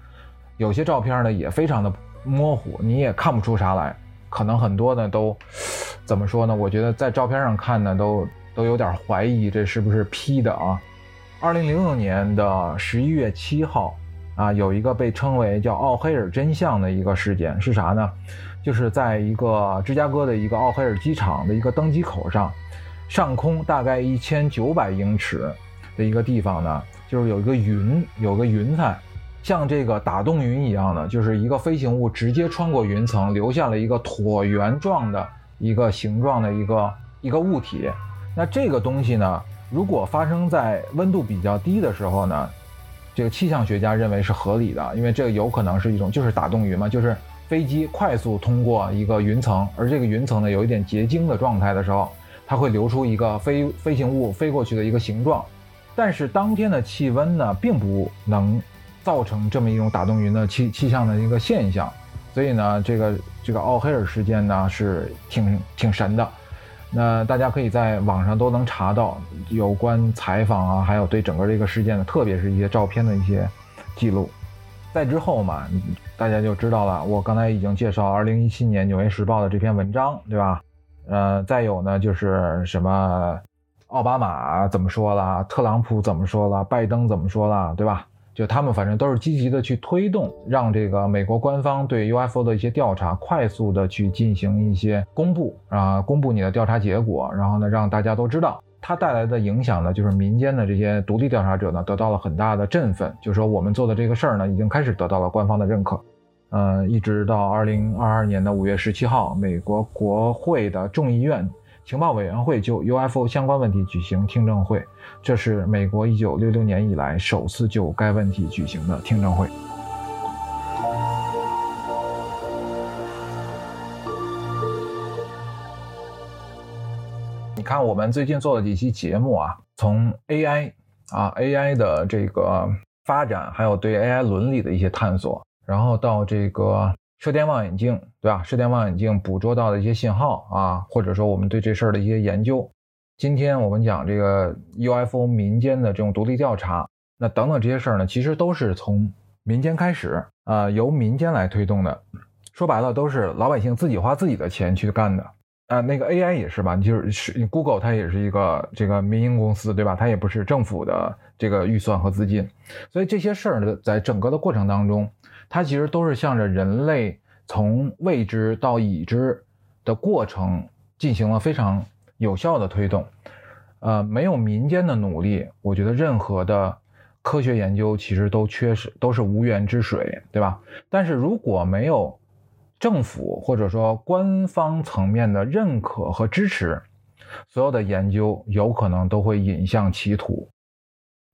有些照片呢也非常的模糊，你也看不出啥来。可能很多呢都怎么说呢？我觉得在照片上看呢都都有点怀疑这是不是 P 的啊。二零零六年的十一月七号，啊，有一个被称为叫奥黑尔真相的一个事件是啥呢？就是在一个芝加哥的一个奥黑尔机场的一个登机口上，上空大概一千九百英尺的一个地方呢，就是有一个云，有个云彩，像这个打洞云一样的，就是一个飞行物直接穿过云层，留下了一个椭圆状的一个形状的一个一个物体。那这个东西呢？如果发生在温度比较低的时候呢，这个气象学家认为是合理的，因为这个有可能是一种就是打洞云嘛，就是飞机快速通过一个云层，而这个云层呢有一点结晶的状态的时候，它会流出一个飞飞行物飞过去的一个形状。但是当天的气温呢，并不能造成这么一种打洞云的气气象的一个现象，所以呢，这个这个奥黑尔事件呢是挺挺神的。那大家可以在网上都能查到有关采访啊，还有对整个这个事件的，特别是一些照片的一些记录。在之后嘛，大家就知道了。我刚才已经介绍二零一七年《纽约时报》的这篇文章，对吧？呃，再有呢，就是什么奥巴马怎么说了，特朗普怎么说了，拜登怎么说了，对吧？就他们反正都是积极的去推动，让这个美国官方对 UFO 的一些调查快速的去进行一些公布啊，公布你的调查结果，然后呢让大家都知道，它带来的影响呢，就是民间的这些独立调查者呢得到了很大的振奋，就是说我们做的这个事儿呢已经开始得到了官方的认可，呃，一直到二零二二年的五月十七号，美国国会的众议院情报委员会就 UFO 相关问题举行听证会，这是美国一九六六年以来首次就该问题举行的听证会。你看，我们最近做了几期节目啊，从 AI 啊 AI 的这个发展，还有对 AI 伦理的一些探索。然后到这个射电望远镜，对吧？射电望远镜捕捉到的一些信号啊，或者说我们对这事儿的一些研究。今天我们讲这个 UFO 民间的这种独立调查，那等等这些事儿呢，其实都是从民间开始啊，由民间来推动的。说白了，都是老百姓自己花自己的钱去干的啊。那个 AI 也是吧？就是是 Google 它也是一个这个民营公司，对吧？它也不是政府的这个预算和资金，所以这些事儿呢，在整个的过程当中。它其实都是向着人类从未知到已知的过程进行了非常有效的推动，呃，没有民间的努力，我觉得任何的科学研究其实都缺失，都是无源之水，对吧？但是如果没有政府或者说官方层面的认可和支持，所有的研究有可能都会引向歧途。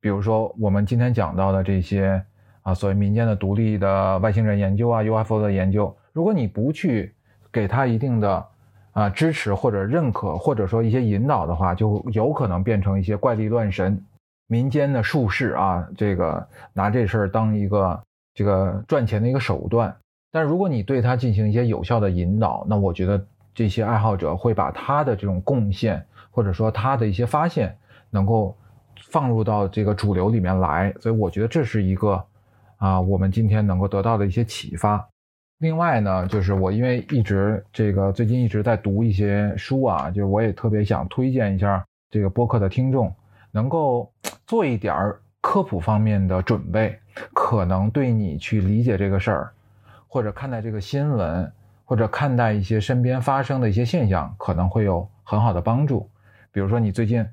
比如说我们今天讲到的这些。啊，所谓民间的独立的外星人研究啊，UFO 的研究，如果你不去给他一定的啊支持或者认可，或者说一些引导的话，就有可能变成一些怪力乱神、民间的术士啊，这个拿这事儿当一个这个赚钱的一个手段。但如果你对他进行一些有效的引导，那我觉得这些爱好者会把他的这种贡献，或者说他的一些发现，能够放入到这个主流里面来。所以我觉得这是一个。啊，我们今天能够得到的一些启发。另外呢，就是我因为一直这个最近一直在读一些书啊，就是我也特别想推荐一下这个播客的听众，能够做一点科普方面的准备，可能对你去理解这个事儿，或者看待这个新闻，或者看待一些身边发生的一些现象，可能会有很好的帮助。比如说你最近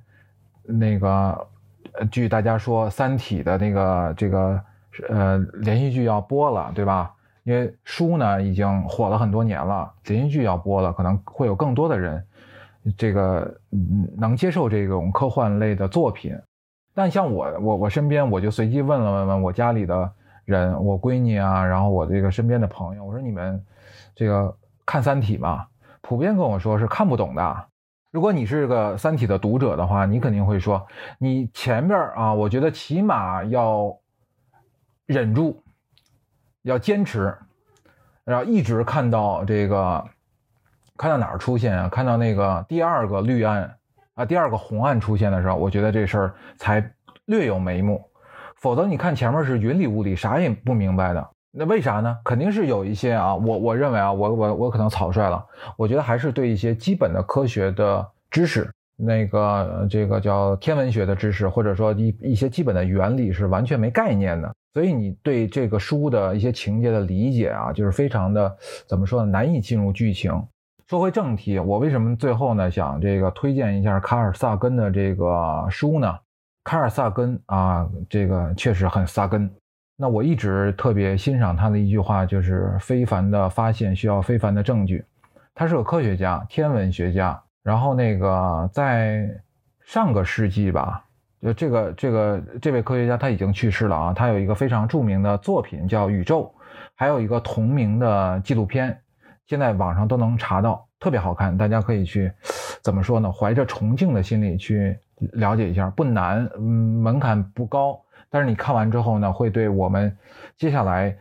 那个，据大家说，《三体》的那个这个。呃，连续剧要播了，对吧？因为书呢已经火了很多年了，连续剧要播了，可能会有更多的人，这个嗯能接受这种科幻类的作品。但像我，我我身边，我就随机问了问问我家里的人，我闺女啊，然后我这个身边的朋友，我说你们这个看《三体》吗？普遍跟我说是看不懂的。如果你是个《三体》的读者的话，你肯定会说，你前边啊，我觉得起码要。忍住，要坚持，然后一直看到这个，看到哪儿出现啊？看到那个第二个绿暗啊，第二个红暗出现的时候，我觉得这事儿才略有眉目。否则你看前面是云里雾里，啥也不明白的。那为啥呢？肯定是有一些啊，我我认为啊，我我我可能草率了。我觉得还是对一些基本的科学的知识。那个这个叫天文学的知识，或者说一一些基本的原理是完全没概念的，所以你对这个书的一些情节的理解啊，就是非常的怎么说呢？难以进入剧情。说回正题，我为什么最后呢想这个推荐一下卡尔萨根的这个书呢？卡尔萨根啊，这个确实很萨根。那我一直特别欣赏他的一句话，就是非凡的发现需要非凡的证据。他是个科学家，天文学家。然后那个在上个世纪吧，就这个这个这位科学家他已经去世了啊。他有一个非常著名的作品叫《宇宙》，还有一个同名的纪录片，现在网上都能查到，特别好看，大家可以去怎么说呢？怀着崇敬的心理去了解一下，不难，嗯，门槛不高。但是你看完之后呢，会对我们接下来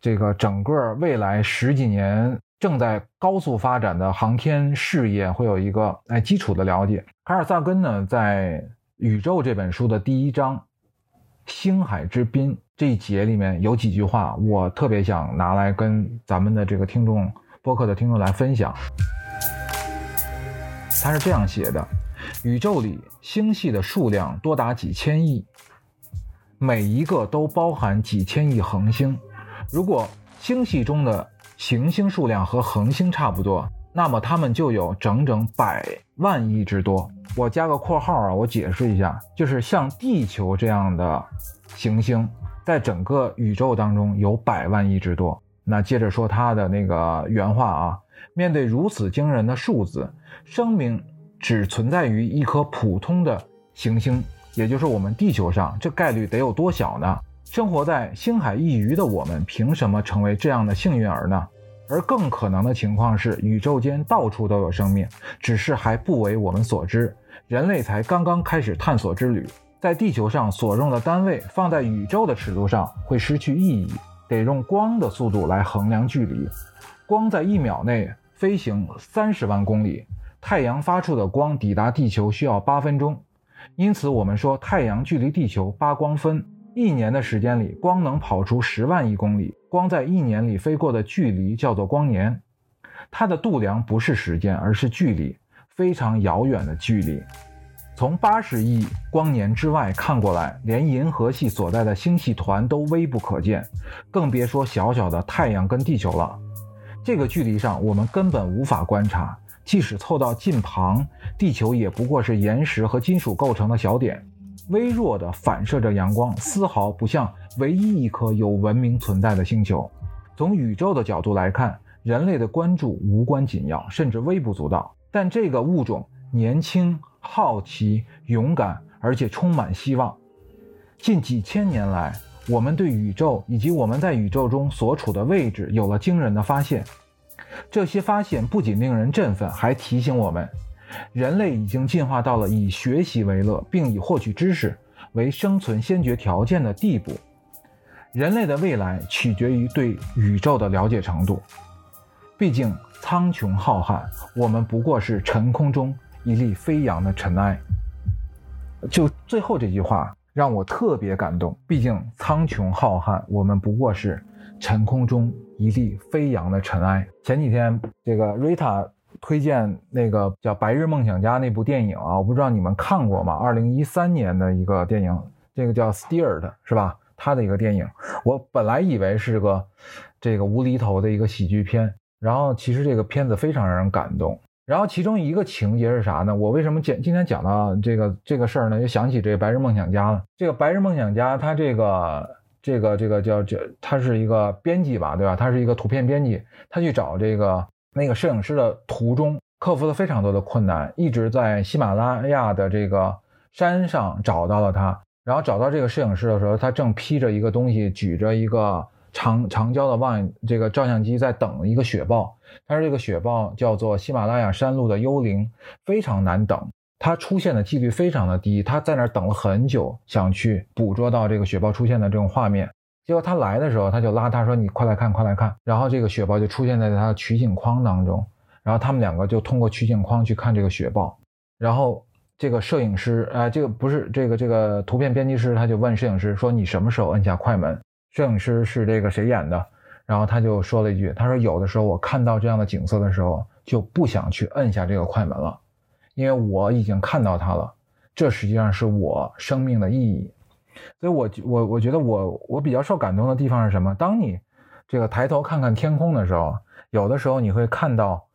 这个整个未来十几年。正在高速发展的航天事业会有一个哎基础的了解。卡尔萨根呢，在《宇宙》这本书的第一章“星海之滨”这一节里面有几句话，我特别想拿来跟咱们的这个听众播客的听众来分享。他是这样写的：“宇宙里星系的数量多达几千亿，每一个都包含几千亿恒星。如果星系中的……”行星数量和恒星差不多，那么它们就有整整百万亿之多。我加个括号啊，我解释一下，就是像地球这样的行星，在整个宇宙当中有百万亿之多。那接着说他的那个原话啊，面对如此惊人的数字，生命只存在于一颗普通的行星，也就是我们地球上，这概率得有多小呢？生活在星海一隅的我们，凭什么成为这样的幸运儿呢？而更可能的情况是，宇宙间到处都有生命，只是还不为我们所知。人类才刚刚开始探索之旅，在地球上所用的单位放在宇宙的尺度上会失去意义，得用光的速度来衡量距离。光在一秒内飞行三十万公里，太阳发出的光抵达地球需要八分钟。因此，我们说太阳距离地球八光分。一年的时间里，光能跑出十万亿公里。光在一年里飞过的距离叫做光年，它的度量不是时间，而是距离，非常遥远的距离。从八十亿光年之外看过来，连银河系所在的星系团都微不可见，更别说小小的太阳跟地球了。这个距离上，我们根本无法观察。即使凑到近旁，地球也不过是岩石和金属构成的小点。微弱的反射着阳光，丝毫不像唯一一颗有文明存在的星球。从宇宙的角度来看，人类的关注无关紧要，甚至微不足道。但这个物种年轻、好奇、勇敢，而且充满希望。近几千年来，我们对宇宙以及我们在宇宙中所处的位置有了惊人的发现。这些发现不仅令人振奋，还提醒我们。人类已经进化到了以学习为乐，并以获取知识为生存先决条件的地步。人类的未来取决于对宇宙的了解程度。毕竟苍穹浩瀚，我们不过是尘空中一粒飞扬的尘埃。就最后这句话让我特别感动。毕竟苍穹浩瀚，我们不过是尘空中一粒飞扬的尘埃。前几天这个瑞塔。推荐那个叫《白日梦想家》那部电影啊，我不知道你们看过吗？二零一三年的一个电影，这个叫 Steered 是吧？他的一个电影，我本来以为是个这个无厘头的一个喜剧片，然后其实这个片子非常让人感动。然后其中一个情节是啥呢？我为什么讲今天讲到这个这个事儿呢？就想起这个《白日梦想家》了。这个《白日梦想家》他这个这个这个叫这，他是一个编辑吧，对吧？他是一个图片编辑，他去找这个。那个摄影师的途中克服了非常多的困难，一直在喜马拉雅的这个山上找到了他。然后找到这个摄影师的时候，他正披着一个东西，举着一个长长焦的望远这个照相机，在等一个雪豹。他说这个雪豹叫做喜马拉雅山路的幽灵，非常难等，它出现的几率非常的低。他在那儿等了很久，想去捕捉到这个雪豹出现的这种画面。结果他来的时候，他就拉他说：“你快来看，快来看。”然后这个雪豹就出现在他的取景框当中，然后他们两个就通过取景框去看这个雪豹。然后这个摄影师，呃，这个不是这个这个图片编辑师，他就问摄影师说：“你什么时候摁下快门？”摄影师是这个谁演的？然后他就说了一句：“他说有的时候我看到这样的景色的时候，就不想去摁下这个快门了，因为我已经看到它了。这实际上是我生命的意义。”所以，我我我觉得我我比较受感动的地方是什么？当你这个抬头看看天空的时候，有的时候你会看到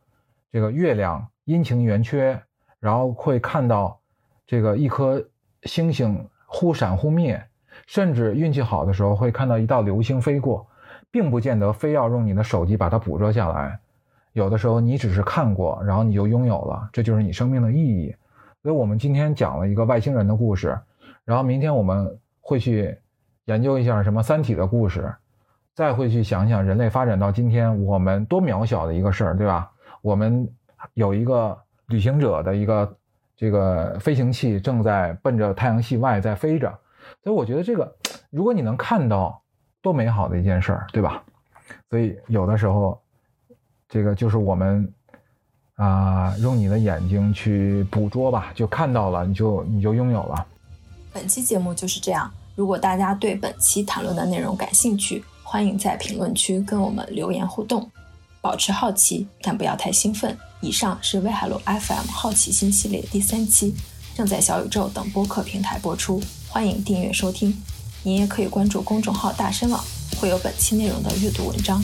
这个月亮阴晴圆缺，然后会看到这个一颗星星忽闪忽灭，甚至运气好的时候会看到一道流星飞过，并不见得非要用你的手机把它捕捉下来。有的时候你只是看过，然后你就拥有了，这就是你生命的意义。所以我们今天讲了一个外星人的故事，然后明天我们。会去研究一下什么《三体》的故事，再会去想想人类发展到今天，我们多渺小的一个事儿，对吧？我们有一个旅行者的一个这个飞行器正在奔着太阳系外在飞着，所以我觉得这个，如果你能看到，多美好的一件事儿，对吧？所以有的时候，这个就是我们啊，用你的眼睛去捕捉吧，就看到了，你就你就拥有了。本期节目就是这样。如果大家对本期谈论的内容感兴趣，欢迎在评论区跟我们留言互动。保持好奇，但不要太兴奋。以上是威海路 FM 好奇心系列第三期，正在小宇宙等播客平台播出，欢迎订阅收听。您也可以关注公众号大声网，会有本期内容的阅读文章。